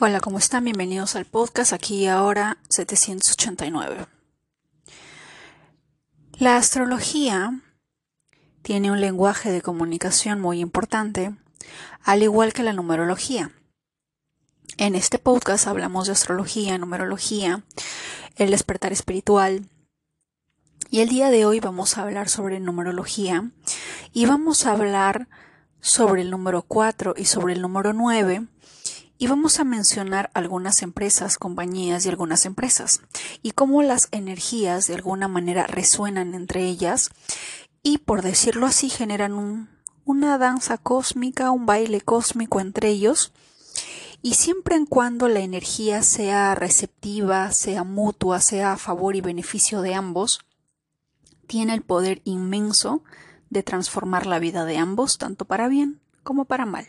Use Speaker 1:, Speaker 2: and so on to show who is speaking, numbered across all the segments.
Speaker 1: Hola, ¿cómo están? Bienvenidos al podcast aquí ahora 789. La astrología tiene un lenguaje de comunicación muy importante, al igual que la numerología. En este podcast hablamos de astrología, numerología, el despertar espiritual. Y el día de hoy vamos a hablar sobre numerología y vamos a hablar sobre el número 4 y sobre el número 9 y vamos a mencionar algunas empresas, compañías y algunas empresas y cómo las energías de alguna manera resuenan entre ellas y por decirlo así generan una danza cósmica, un baile cósmico entre ellos y siempre en cuando la energía sea receptiva, sea mutua, sea a favor y beneficio de ambos, tiene el poder inmenso de transformar la vida de ambos, tanto para bien como para mal.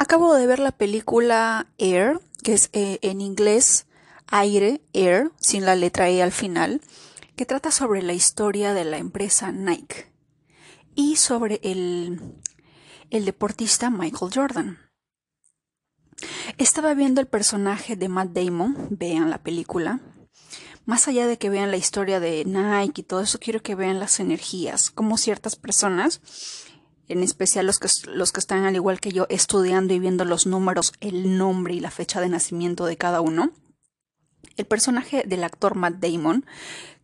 Speaker 1: Acabo de ver la película Air, que es eh, en inglés aire, Air, sin la letra E al final, que trata sobre la historia de la empresa Nike y sobre el, el deportista Michael Jordan. Estaba viendo el personaje de Matt Damon, vean la película. Más allá de que vean la historia de Nike y todo eso, quiero que vean las energías, como ciertas personas en especial los que, los que están al igual que yo estudiando y viendo los números, el nombre y la fecha de nacimiento de cada uno. El personaje del actor Matt Damon,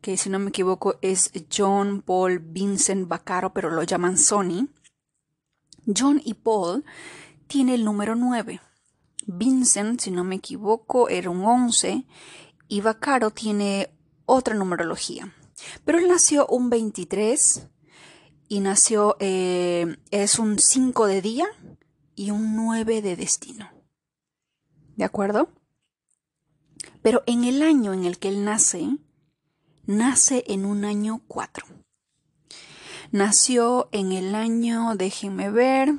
Speaker 1: que si no me equivoco es John Paul Vincent Vaccaro, pero lo llaman Sony. John y Paul tiene el número 9. Vincent, si no me equivoco, era un 11 y Vaccaro tiene otra numerología. Pero él nació un 23 y nació, eh, es un 5 de día y un 9 de destino. ¿De acuerdo? Pero en el año en el que él nace, nace en un año 4. Nació en el año, déjenme ver,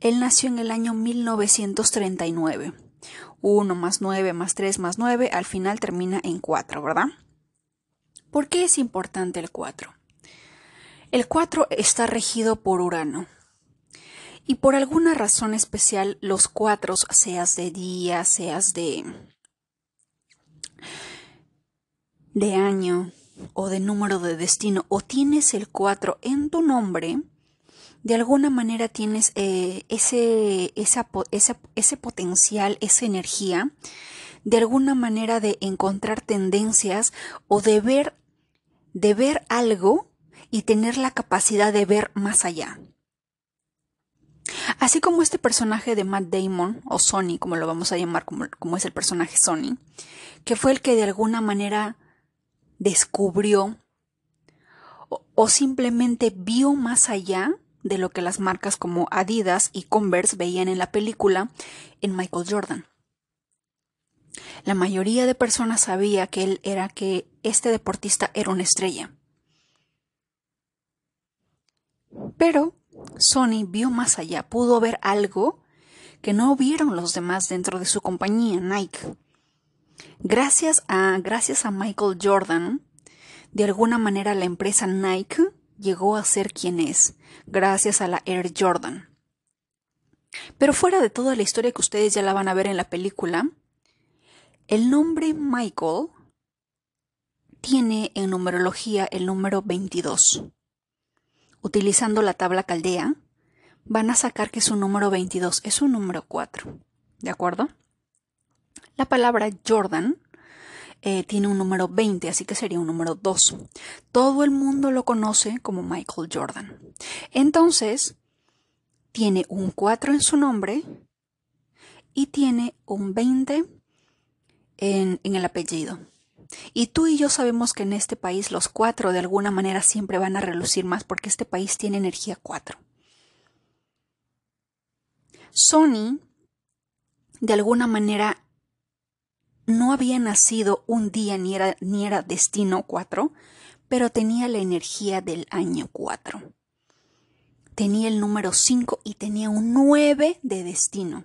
Speaker 1: él nació en el año 1939. 1 más 9 más 3 más 9, al final termina en 4, ¿verdad? ¿Por qué es importante el 4? El 4 está regido por Urano. Y por alguna razón especial, los cuatro, seas de día, seas de, de año o de número de destino, o tienes el 4 en tu nombre, de alguna manera tienes eh, ese, ese potencial, esa energía, de alguna manera de encontrar tendencias o de ver, de ver algo y tener la capacidad de ver más allá. Así como este personaje de Matt Damon, o Sony, como lo vamos a llamar, como, es el personaje Sony, que fue el que de alguna manera descubrió o, o simplemente vio más allá de lo que las marcas como Adidas y Converse veían en la película en Michael Jordan. La mayoría de personas sabía que él era que este deportista era una estrella. Pero Sony vio más allá, pudo ver algo que no vieron los demás dentro de su compañía, Nike. Gracias a, gracias a Michael Jordan, de alguna manera la empresa Nike llegó a ser quien es, gracias a la Air Jordan. Pero fuera de toda la historia que ustedes ya la van a ver en la película, el nombre Michael tiene en numerología el número 22 utilizando la tabla caldea, van a sacar que su número 22 es un número 4. ¿De acuerdo? La palabra Jordan eh, tiene un número 20, así que sería un número 2. Todo el mundo lo conoce como Michael Jordan. Entonces, tiene un 4 en su nombre y tiene un 20 en el apellido. Y tú y yo sabemos que en este país los cuatro de alguna manera siempre van a relucir más porque este país tiene energía cuatro. Sony, de alguna manera, no había nacido un día ni era, destino cuatro, pero tenía la energía del año cuatro. Tenía el número cinco y tenía un nueve de destino.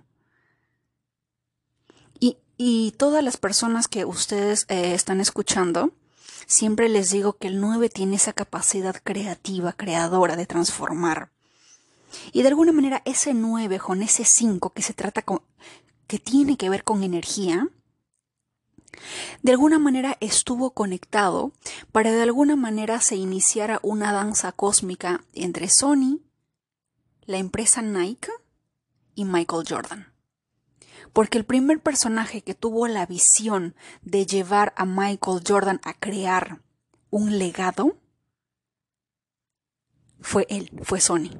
Speaker 1: Y todas las personas que ustedes eh, están escuchando, siempre les digo que el 9 tiene esa capacidad creativa, creadora de transformar. Y de alguna manera ese 9 con ese 5 que se trata con, que tiene que ver con energía, de alguna manera estuvo conectado para de alguna manera se iniciara una danza cósmica entre Sony, la empresa Nike y Michael Jordan. Porque el primer personaje que tuvo la visión de llevar a Michael Jordan a crear un legado fue él, fue Sony.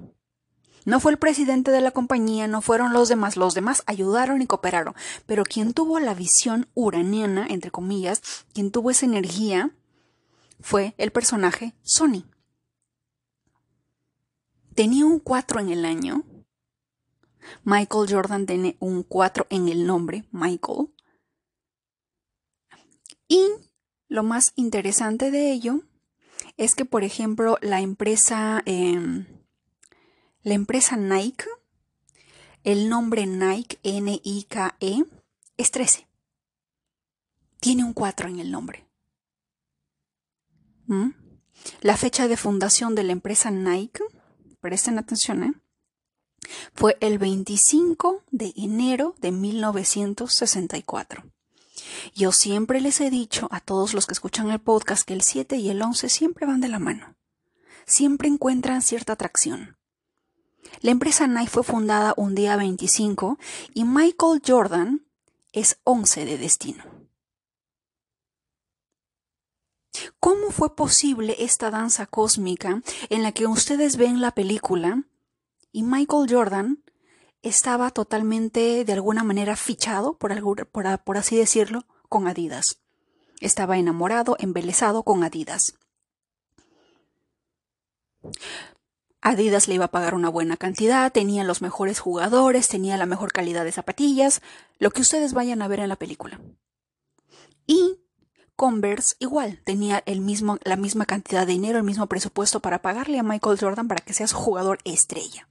Speaker 1: No fue el presidente de la compañía, no fueron los demás, los demás ayudaron y cooperaron, pero quien tuvo la visión uraniana, entre comillas, quien tuvo esa energía, fue el personaje Sony. Tenía un 4 en el año. Michael Jordan tiene un 4 en el nombre, Michael. Y lo más interesante de ello es que, por ejemplo, la empresa... Em, la empresa Nike, el nombre Nike, N-I-K-E, es 13. Tiene un 4 en el nombre. ¿Mm? La fecha de fundación de la empresa Nike, presten atención, ¿eh? Fue el 25 de enero de 1964. Yo siempre les he dicho a todos los que escuchan el podcast que el 7 y el 11 siempre van de la mano. Siempre encuentran cierta atracción. La empresa Nike fue fundada un día 25 y Michael Jordan es 11 de destino. ¿Cómo fue posible esta danza cósmica en la que ustedes ven la película y Michael Jordan estaba totalmente de alguna manera fichado, por, así decirlo, con Adidas? Estaba enamorado, embelesado con Adidas. Adidas le iba a pagar una buena cantidad, tenía los mejores jugadores, tenía la mejor calidad de zapatillas, lo que ustedes vayan a ver en la película. Y Converse igual, tenía el mismo, la misma cantidad de dinero, el mismo presupuesto para pagarle a Michael Jordan para que sea su jugador estrella.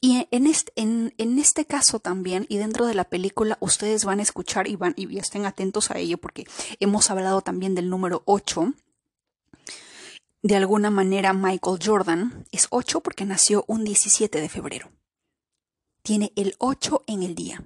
Speaker 1: Y en este, en, en este, caso también, y dentro de la película, ustedes van a escuchar y, van, y estén atentos a ello porque hemos hablado también del número 8, de alguna manera Michael Jordan es 8 porque nació un 17 de febrero. Tiene el 8 en el día.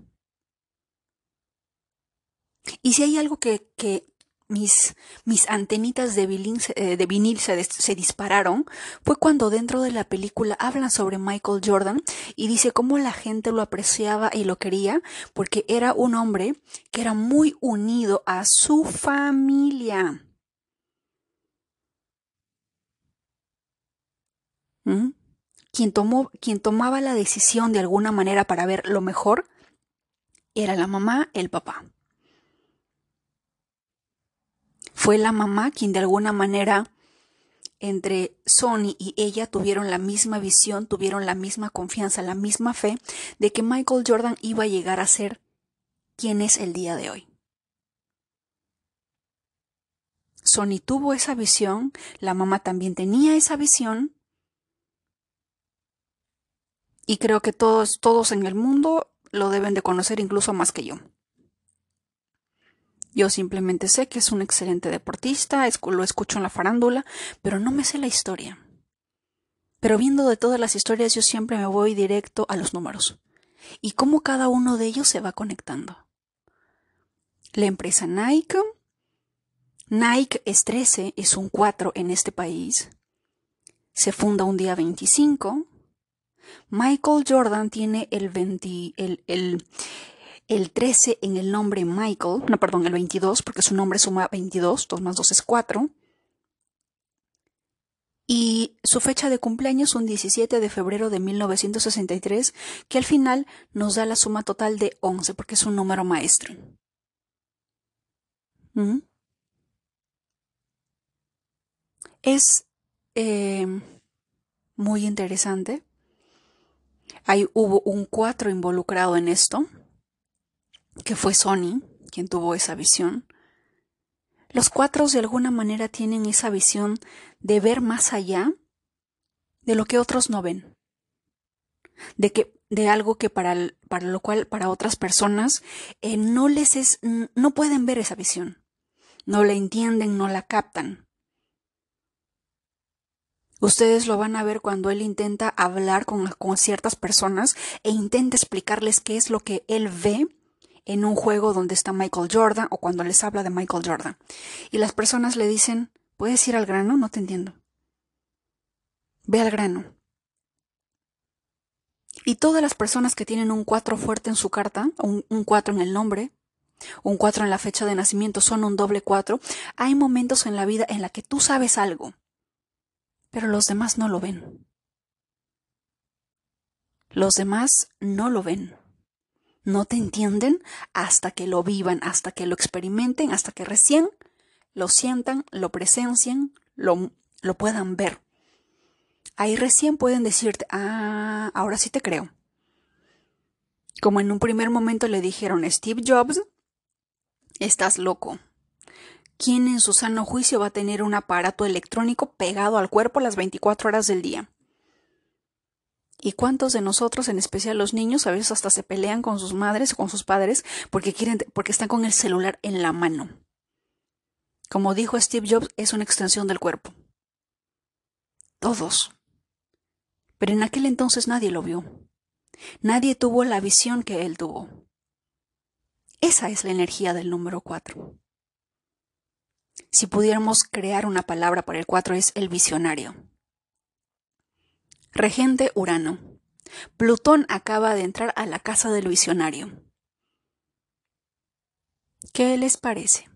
Speaker 1: Y si hay algo que, que mis, mis, antenitas de vinil, eh, vinil se, dispararon fue cuando dentro de la película hablan sobre Michael Jordan y dice cómo la gente lo apreciaba y lo quería porque era un hombre que era muy unido a su familia. Quien, tomó, quien tomaba la decisión de alguna manera para ver lo mejor era la mamá, el papá. Fue la mamá quien de alguna manera entre Sony y ella tuvieron la misma visión, tuvieron la misma confianza, la misma fe de que Michael Jordan iba a llegar a ser quien es el día de hoy. Sony tuvo esa visión, la mamá también tenía esa visión y creo que todos, todos en el mundo lo deben de conocer incluso más que yo. Yo simplemente sé que es un excelente deportista, lo escucho en la farándula, pero no me sé la historia. Pero viendo de todas las historias yo siempre me voy directo a los números y cómo cada uno de ellos se va conectando. La empresa Nike, Nike es 13, es un 4 en este país. Se funda un día 25, Michael Jordan tiene el, el, el, 13 en el nombre Michael, no, perdón, el 22, porque su nombre suma 22, 2 más 2 es 4. Y su fecha de cumpleaños un 17 de febrero de 1963, que al final nos da la suma total de 11, porque es un número maestro. ¿Mm? Es eh, muy interesante Ahí hubo un cuatro involucrado en esto, que fue Sony, quien tuvo esa visión. Los cuatro de alguna manera tienen esa visión de ver más allá de lo que otros no ven. De que de algo que para, para lo cual para otras personas eh, no les es no pueden ver esa visión. No la entienden, no la captan. Ustedes lo van a ver cuando él intenta hablar con, con, ciertas personas e intenta explicarles qué es lo que él ve en un juego donde está Michael Jordan o cuando les habla de Michael Jordan. Y las personas le dicen, ¿puedes ir al grano? No te entiendo. Ve al grano. Y todas las personas que tienen un 4 fuerte en su carta, un, un 4 en el nombre, un 4 en la fecha de nacimiento, son un doble 4, hay momentos en la vida en la que tú sabes algo pero los demás no lo ven. Los demás no lo ven. No te entienden hasta que lo vivan, hasta que lo experimenten, hasta que recién lo sientan, lo presencien, lo, lo puedan ver. Ahí recién pueden decirte, ah, ahora sí te creo. Como en un primer momento le dijeron Steve Jobs, estás loco. ¿Quién en su sano juicio va a tener un aparato electrónico pegado al cuerpo las 24 horas del día? ¿Y cuántos de nosotros, en especial los niños, a veces hasta se pelean con sus madres o con sus padres porque quieren, porque están con el celular en la mano? Como dijo Steve Jobs, es una extensión del cuerpo. Todos. Pero en aquel entonces nadie lo vio. Nadie tuvo la visión que él tuvo. Esa es la energía del número 4. Si pudiéramos crear una palabra para el 4 es el visionario. Regente Urano. Plutón acaba de entrar a la casa del visionario. ¿Qué les parece?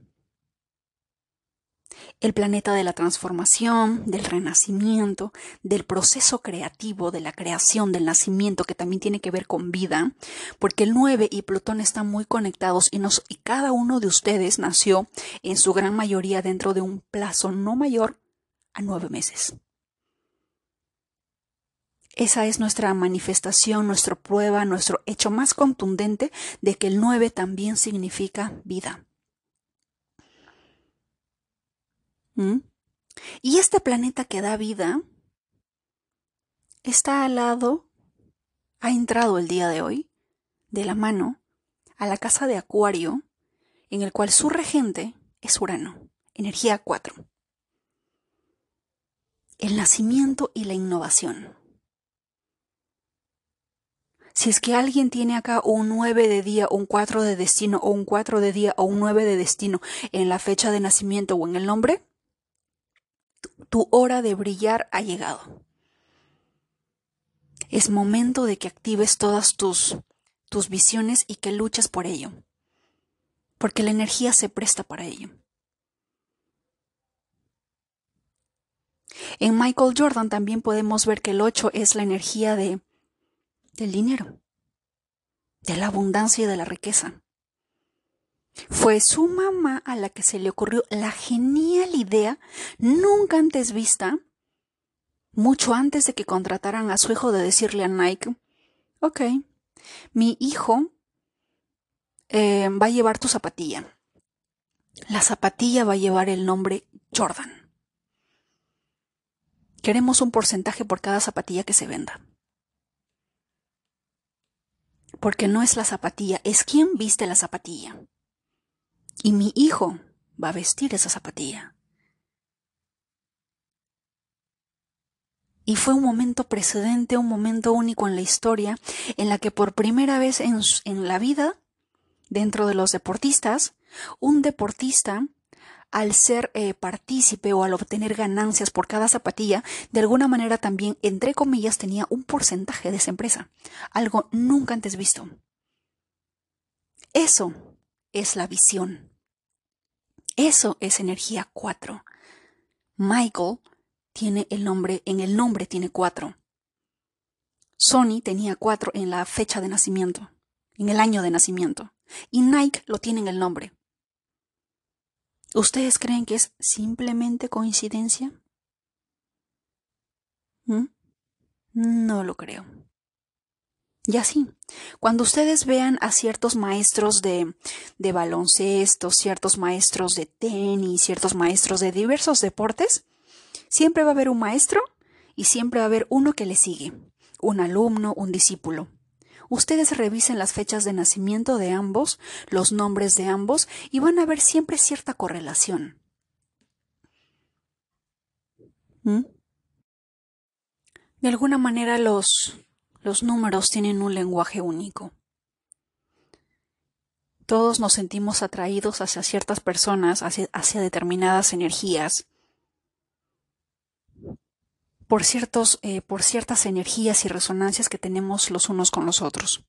Speaker 1: el planeta de la transformación, del renacimiento, del proceso creativo, de la creación, del nacimiento, que también tiene que ver con vida, porque el 9 y Plutón están muy conectados y, y cada uno de ustedes nació en su gran mayoría dentro de un plazo no mayor a nueve meses. Esa es nuestra manifestación, nuestra prueba, nuestro hecho más contundente de que el 9 también significa vida. ¿Mm? Y este planeta que da vida está al lado, ha entrado el día de hoy, de la mano, a la casa de Acuario, en el cual su regente es Urano, energía 4. El nacimiento y la innovación. Si es que alguien tiene acá un 9 de día, un 4 de destino, o un 4 de día, o un 9 de destino en la fecha de nacimiento o en el nombre, tu hora de brillar ha llegado. Es momento de que actives todas tus, tus visiones y que luches por ello, porque la energía se presta para ello. En Michael Jordan también podemos ver que el 8 es la energía de, del dinero, de la abundancia y de la riqueza. Fue su mamá a la que se le ocurrió la genial idea, nunca antes vista, mucho antes de que contrataran a su hijo, de decirle a Nike, ok, mi hijo eh, va a llevar tu zapatilla. La zapatilla va a llevar el nombre Jordan. Queremos un porcentaje por cada zapatilla que se venda. Porque no es la zapatilla, es quien viste la zapatilla. Y mi hijo va a vestir esa zapatilla. Y fue un momento precedente, un momento único en la historia, en la que por primera vez en, la vida, dentro de los deportistas, un deportista, al ser eh, partícipe o al obtener ganancias por cada zapatilla, de alguna manera también, entre comillas, tenía un porcentaje de esa empresa, algo nunca antes visto. Eso es la visión. Eso es energía 4. Michael tiene el nombre, en el nombre tiene 4. Sony tenía 4 en la fecha de nacimiento, en el año de nacimiento. Y Nike lo tiene en el nombre. ¿Ustedes creen que es simplemente coincidencia? ¿Mm? No lo creo. Y así, cuando ustedes vean a ciertos maestros de, de baloncesto, ciertos maestros de tenis, ciertos maestros de diversos deportes, siempre va a haber un maestro y siempre va a haber uno que le sigue, un alumno, un discípulo. Ustedes revisen las fechas de nacimiento de ambos, los nombres de ambos, y van a ver siempre cierta correlación. ¿Mm? De alguna manera los, los números tienen un lenguaje único. Todos nos sentimos atraídos hacia ciertas personas, hacia, hacia determinadas energías, por, ciertos, eh, por ciertas energías y resonancias que tenemos los unos con los otros.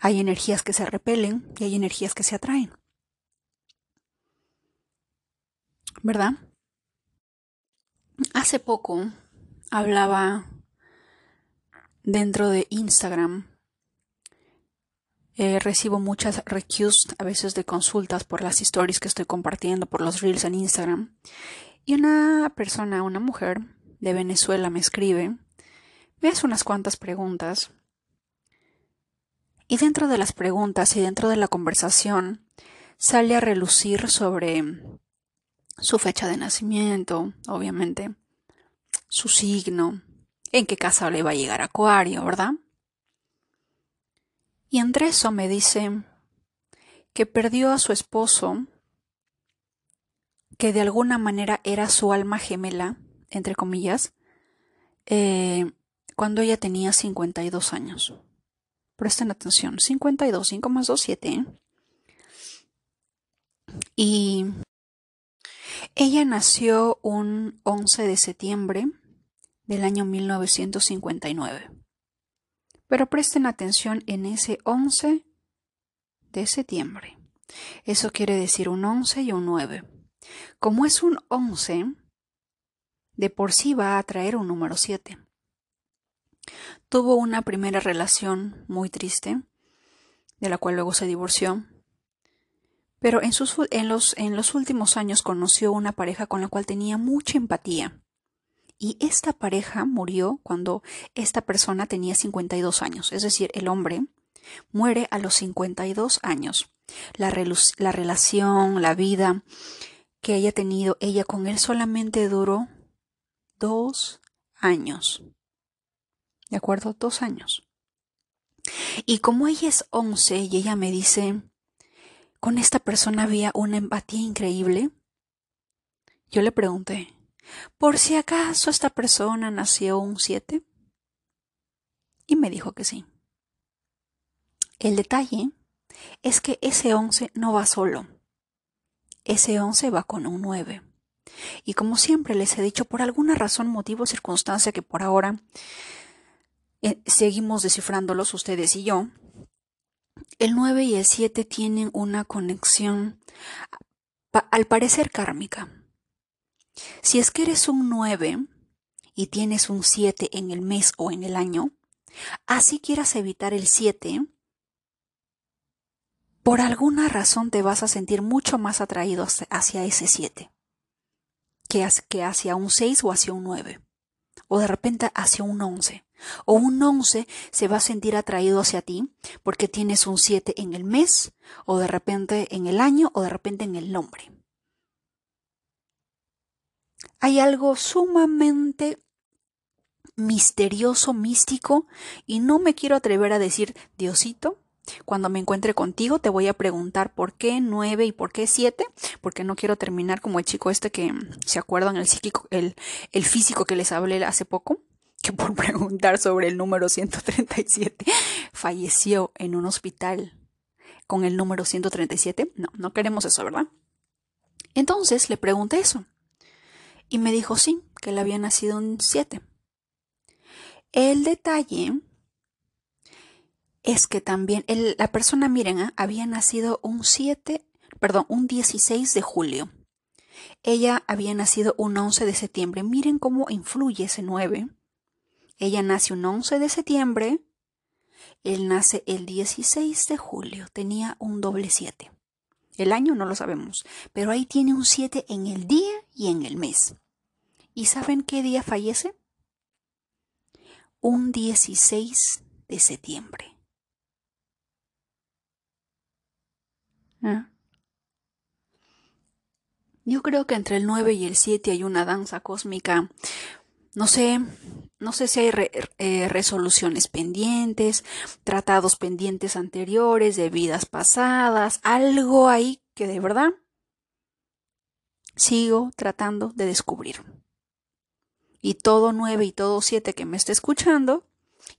Speaker 1: Hay energías que se repelen y hay energías que se atraen. ¿Verdad? Hace poco hablaba dentro de Instagram. Eh, recibo muchas requests a veces de consultas por las stories que estoy compartiendo, por los reels en Instagram. Y una persona, una mujer de Venezuela me escribe, me hace unas cuantas preguntas. Y dentro de las preguntas y dentro de la conversación sale a relucir sobre su fecha de nacimiento, obviamente, su signo, en qué casa le va a llegar Acuario, ¿verdad? Y entre eso me dice que perdió a su esposo, que de alguna manera era su alma gemela, entre comillas, eh, cuando ella tenía 52 años. Presten atención, 52, 5 más 2, 7. ¿eh? Y ella nació un 11 de septiembre del año 1959. Pero presten atención en ese 11 de septiembre. Eso quiere decir un 11 y un 9. Como es un 11, de por sí va a traer un número 7. Tuvo una primera relación muy triste, de la cual luego se divorció, pero en, los, últimos años conoció una pareja con la cual tenía mucha empatía. Y esta pareja murió cuando esta persona tenía 52 años, es decir, el hombre muere a los 52 años. La relación, la vida que haya tenido ella con él solamente duró dos años. ¿De acuerdo? Dos años. Y como ella es 11 y ella me dice, con esta persona había una empatía increíble. Yo le pregunté, ¿por si acaso esta persona nació un 7? Y me dijo que sí. El detalle es que ese 11 no va solo. Ese 11 va con un 9. Y como siempre les he dicho, por alguna razón, motivo circunstancia que por ahora eh, seguimos descifrándolos ustedes y yo, el 9 y el 7 tienen una conexión al parecer kármica. Si es que eres un 9 y tienes un 7 en el mes o en el año, así quieras evitar el 7, por alguna razón te vas a sentir mucho más atraído hacia ese 7 que, hacia un 6 o hacia un 9, o de repente hacia un 11. O un 11 se va a sentir atraído hacia ti porque tienes un 7 en el mes, o de repente en el año, o de repente en el nombre. Hay algo sumamente misterioso, místico, y no me quiero atrever a decir Diosito, cuando me encuentre contigo te voy a preguntar por qué 9 y por qué 7, porque no quiero terminar como el chico este que se acuerdan el psíquico, el, el físico que les hablé hace poco, que por preguntar sobre el número 137 falleció en un hospital con el número 137. No, no queremos eso, ¿verdad? Entonces le pregunté eso. Y me dijo sí, que le había nacido un 7. El detalle es que también la persona, miren, ¿ah? había nacido un 7, perdón, un 16 de julio. Ella había nacido un 11 de septiembre. Miren cómo influye ese 9. Ella nace un 11 de septiembre. Él nace el 16 de julio. Tenía un doble 7. El año no lo sabemos, pero ahí tiene un 7 en el día y en el mes. ¿Y saben qué día fallece? Un 16 de septiembre. Ah. Yo creo que entre el 9 y el 7 hay una danza cósmica. No sé, no sé si hay eh, resoluciones pendientes, tratados pendientes anteriores, de vidas pasadas, algo ahí que de verdad sigo tratando de descubrir. Y todo 9 y todo 7 que me esté escuchando,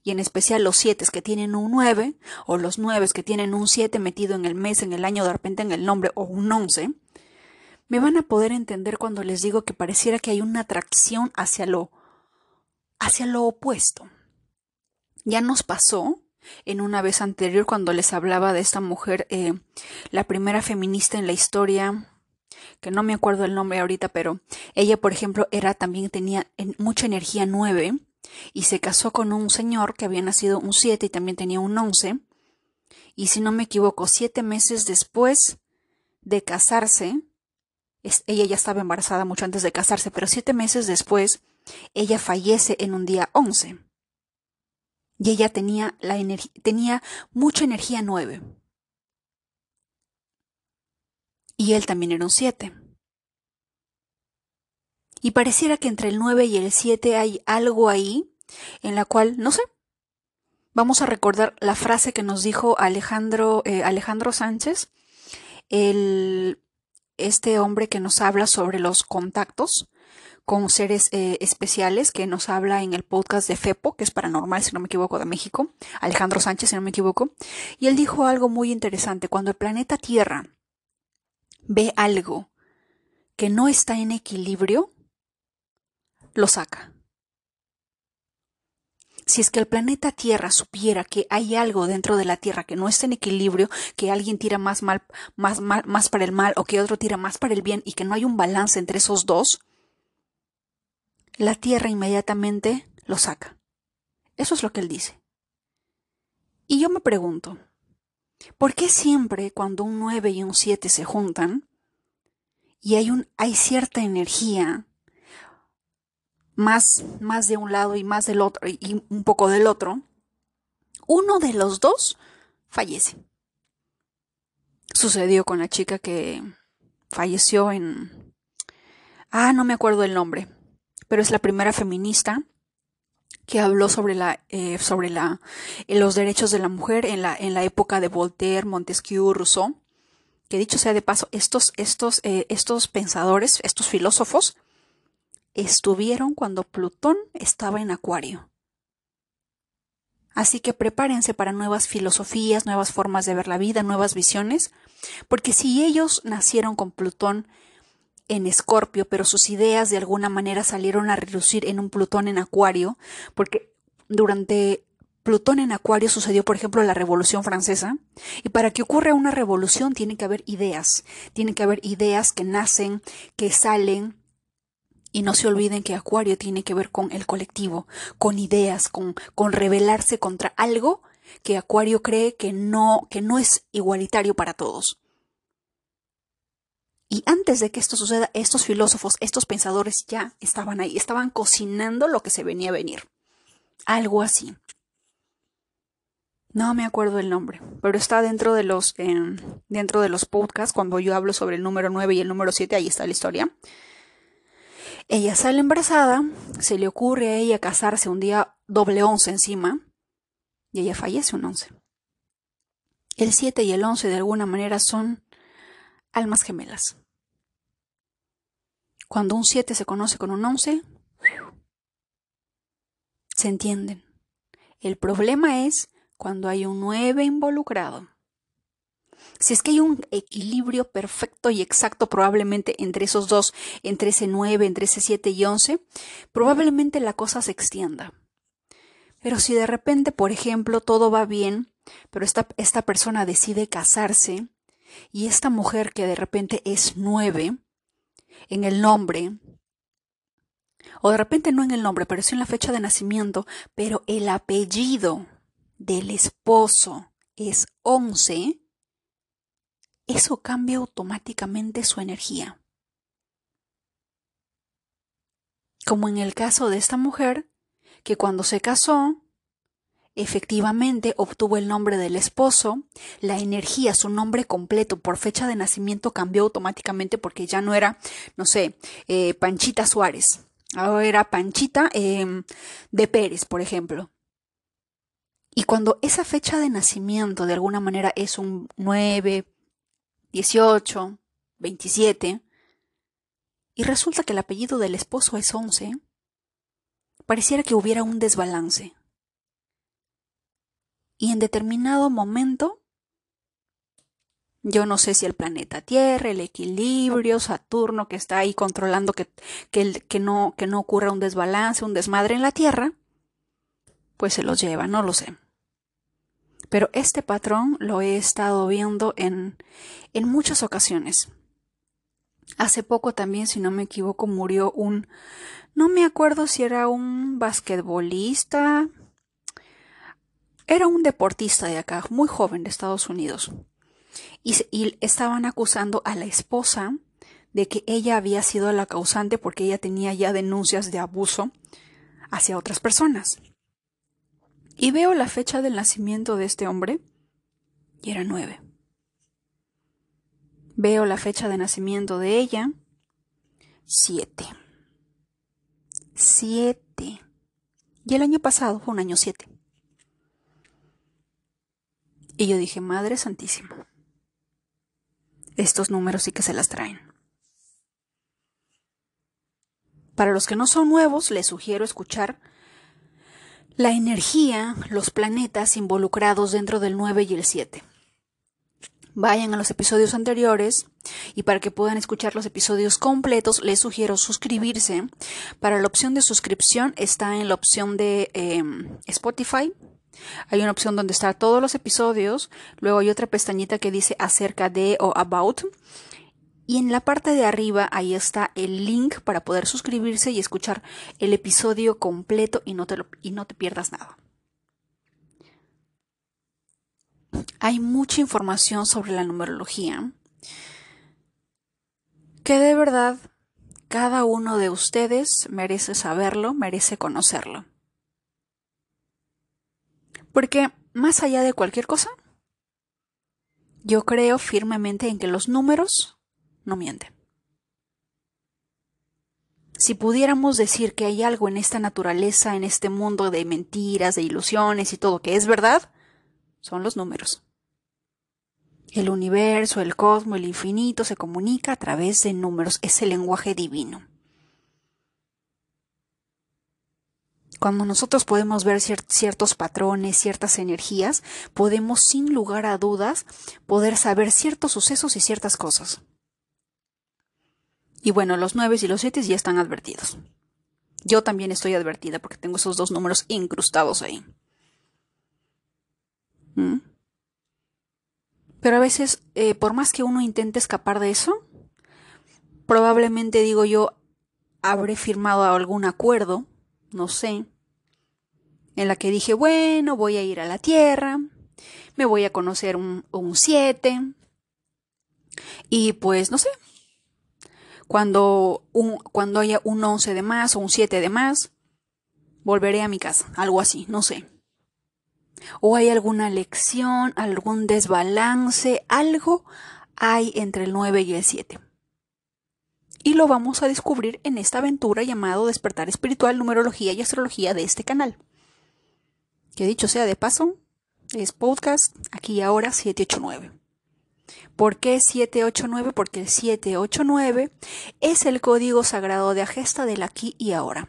Speaker 1: y en especial los 7 que tienen un 9, o los 9 que tienen un 7 metido en el mes, en el año, de repente en el nombre, o un 11, me van a poder entender cuando les digo que pareciera que hay una atracción hacia lo, hacia lo opuesto. Ya nos pasó en una vez anterior cuando les hablaba de esta mujer, eh, la primera feminista en la historia, que no me acuerdo el nombre ahorita, pero ella, por ejemplo, era también tenía mucha energía nueve y se casó con un señor que había nacido un siete y también tenía un once. Y si no me equivoco, siete meses después de casarse, ella ya estaba embarazada mucho antes de casarse, pero siete meses después, ella fallece en un día once y ella tenía, tenía mucha energía nueve. Y él también era un siete. Y pareciera que entre el 9 y el 7 hay algo ahí en la cual, no sé, vamos a recordar la frase que nos dijo Alejandro, eh, Alejandro Sánchez, el, este hombre que nos habla sobre los contactos, con seres eh, especiales que nos habla en el podcast de FEPO, que es paranormal, si no me equivoco, de México, Alejandro Sánchez, si no me equivoco, y él dijo algo muy interesante, cuando el planeta Tierra ve algo que no está en equilibrio, lo saca. Si es que el planeta Tierra supiera que hay algo dentro de la Tierra que no está en equilibrio, que alguien tira más mal, más, mal, más para el mal o que otro tira más para el bien y que no hay un balance entre esos dos, la tierra inmediatamente lo saca. Eso es lo que él dice. Y yo me pregunto, ¿por qué siempre cuando un 9 y un 7 se juntan y hay, un, hay cierta energía más, más de un lado y más del otro y un poco del otro, uno de los dos fallece? Sucedió con la chica que falleció en... Ah, no me acuerdo el nombre, pero es la primera feminista que habló sobre la eh, sobre la eh, los derechos de la mujer en la en la época de Voltaire, Montesquieu, Rousseau. Que dicho sea de paso, estos estos eh, estos pensadores, estos filósofos estuvieron cuando Plutón estaba en Acuario. Así que prepárense para nuevas filosofías, nuevas formas de ver la vida, nuevas visiones, porque si ellos nacieron con Plutón en Escorpio, pero sus ideas de alguna manera salieron a relucir en un Plutón en Acuario, porque durante Plutón en Acuario sucedió, por ejemplo, la Revolución Francesa, y para que ocurra una revolución tiene que haber ideas, tiene que haber ideas que nacen, que salen, y no se olviden que Acuario tiene que ver con el colectivo, con ideas, con, con rebelarse contra algo que Acuario cree que no, que no es igualitario para todos. Y antes de que esto suceda, estos filósofos, estos pensadores ya estaban ahí, estaban cocinando lo que se venía a venir. Algo así. No me acuerdo el nombre, pero está dentro de los dentro de los podcasts cuando yo hablo sobre el número 9 y el número 7, ahí está la historia. Ella sale embarazada, se le ocurre a ella casarse un día doble once encima y ella fallece un once. El 7 y el 11 de alguna manera son almas gemelas. Cuando un 7 se conoce con un 11, se entienden. El problema es cuando hay un 9 involucrado. Si es que hay un equilibrio perfecto y exacto probablemente entre esos dos, entre ese 9, entre ese 7 y 11, probablemente la cosa se extienda. Pero si de repente, por ejemplo, todo va bien, pero esta, esta persona decide casarse y esta mujer que de repente es 9, en el nombre, o de repente no en el nombre, pero sí en la fecha de nacimiento, pero el apellido del esposo es 11, eso cambia automáticamente su energía. Como en el caso de esta mujer, que cuando se casó, Efectivamente, obtuvo el nombre del esposo, la energía, su nombre completo por fecha de nacimiento cambió automáticamente porque ya no era, no sé, eh, Panchita Suárez, ahora era Panchita em, de Pérez, por ejemplo. Y cuando esa fecha de nacimiento de alguna manera es un 9, 18, 27, y resulta que el apellido del esposo es 11, pareciera que hubiera un desbalance. Y en determinado momento, yo no sé si el planeta Tierra, el equilibrio, Saturno que está ahí controlando que, que, no, que no ocurra un desbalance, un desmadre en la Tierra, pues se los lleva, no lo sé. Pero este patrón lo he estado viendo en, en muchas ocasiones. Hace poco también, si no me equivoco, murió un, no me acuerdo si era un basquetbolista, era un deportista de acá, muy joven de Estados Unidos. Y, y, estaban acusando a la esposa de que ella había sido la causante porque ella tenía ya denuncias de abuso hacia otras personas. Y veo la fecha del nacimiento de este hombre y era nueve. Veo la fecha de nacimiento de ella, siete. Siete. Y el año pasado fue un año siete. Y yo dije, Madre Santísima, estos números sí que se las traen. Para los que no son nuevos, les sugiero escuchar la energía, los planetas involucrados dentro del 9 y el 7 vayan a los episodios anteriores y para que puedan escuchar los episodios completos les sugiero suscribirse. Para la opción de suscripción está en la opción de em, Spotify. Hay una opción donde están todos los episodios, luego hay otra pestañita que dice acerca de o about. Y en la parte de arriba ahí está el link para poder suscribirse y escuchar el episodio completo y no te, y no te pierdas nada. hay mucha información sobre la numerología que de verdad cada uno de ustedes merece saberlo, merece conocerlo. Porque más allá de cualquier cosa, yo creo firmemente en que los números no mienten. Si pudiéramos decir que hay algo en esta naturaleza, en este mundo de mentiras, de ilusiones y todo que es verdad, son los números. El universo, el cosmos, el infinito se comunica a través de números, es el lenguaje divino. Cuando nosotros podemos ver ciertos patrones, ciertas energías, podemos sin lugar a dudas poder saber ciertos sucesos y ciertas cosas. Y bueno, los nueve y los siete ya están advertidos. Yo también estoy advertida porque tengo esos dos números incrustados ahí. ¿Mm? Pero a veces, eh, por más que uno intente escapar de eso, probablemente digo yo, habré firmado algún acuerdo, no sé, en la que dije, bueno, voy a ir a la Tierra, me voy a conocer un 7, y pues no sé, cuando, un, cuando haya un 11 de más o un 7 de más, volveré a mi casa, algo así, no sé o hay alguna lección, algún desbalance, algo hay entre el 9 y el 7. Y lo vamos a descubrir en esta aventura llamado Despertar Espiritual, Numerología y Astrología de este canal. Que dicho sea de paso, es podcast aquí y ahora 789. ¿Por qué 789? Porque el 789 es el código sagrado de Agesta del aquí y ahora,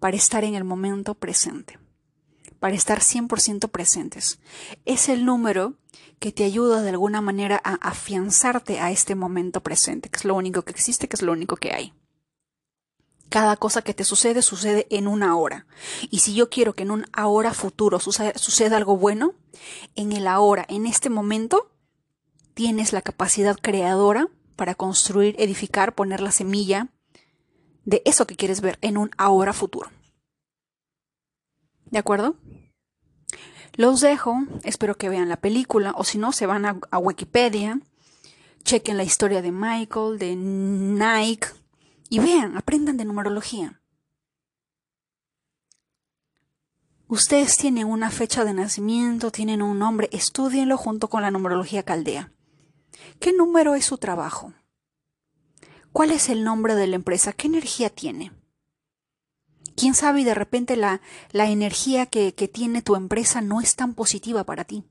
Speaker 1: para estar en el momento presente para estar 100% presentes. Es el número que te ayuda de alguna manera a afianzarte a este momento presente, que es lo único que existe, que es lo único que hay. Cada cosa que te sucede sucede en una hora. Y si yo quiero que en un ahora futuro suceda, algo bueno, en el ahora, en este momento, tienes la capacidad creadora para construir, edificar, poner la semilla de eso que quieres ver en un ahora futuro. ¿De acuerdo? Los dejo, espero que vean la película o si no, se van a, Wikipedia, chequen la historia de Michael, de Nike y vean, aprendan de numerología. Ustedes tienen una fecha de nacimiento, tienen un nombre, estudienlo junto con la numerología caldea. ¿Qué número es su trabajo? ¿Cuál es el nombre de la empresa? ¿Qué energía tiene? quién sabe y de repente la, la energía que, tiene tu empresa no es tan positiva para ti.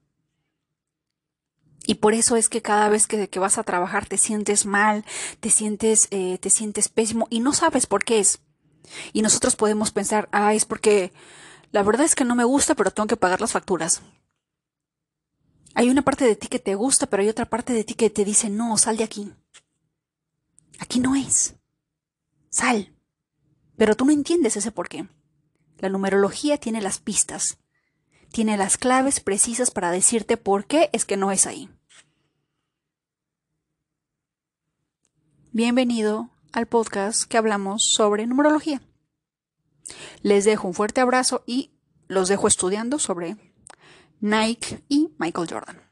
Speaker 1: Y por eso es que cada vez que, vas a trabajar te sientes mal, te sientes, eh, te sientes pésimo y no sabes por qué es. Y nosotros podemos pensar, ah, es porque la verdad es que no me gusta, pero tengo que pagar las facturas. Hay una parte de ti que te gusta, pero hay otra parte de ti que te dice, no, sal de aquí. Aquí no es. Sal. Pero tú no entiendes ese por qué. La numerología tiene las pistas, tiene las claves precisas para decirte por qué es que no es ahí. Bienvenido al podcast que hablamos sobre numerología. Les dejo un fuerte abrazo y los dejo estudiando sobre Nike y Michael Jordan.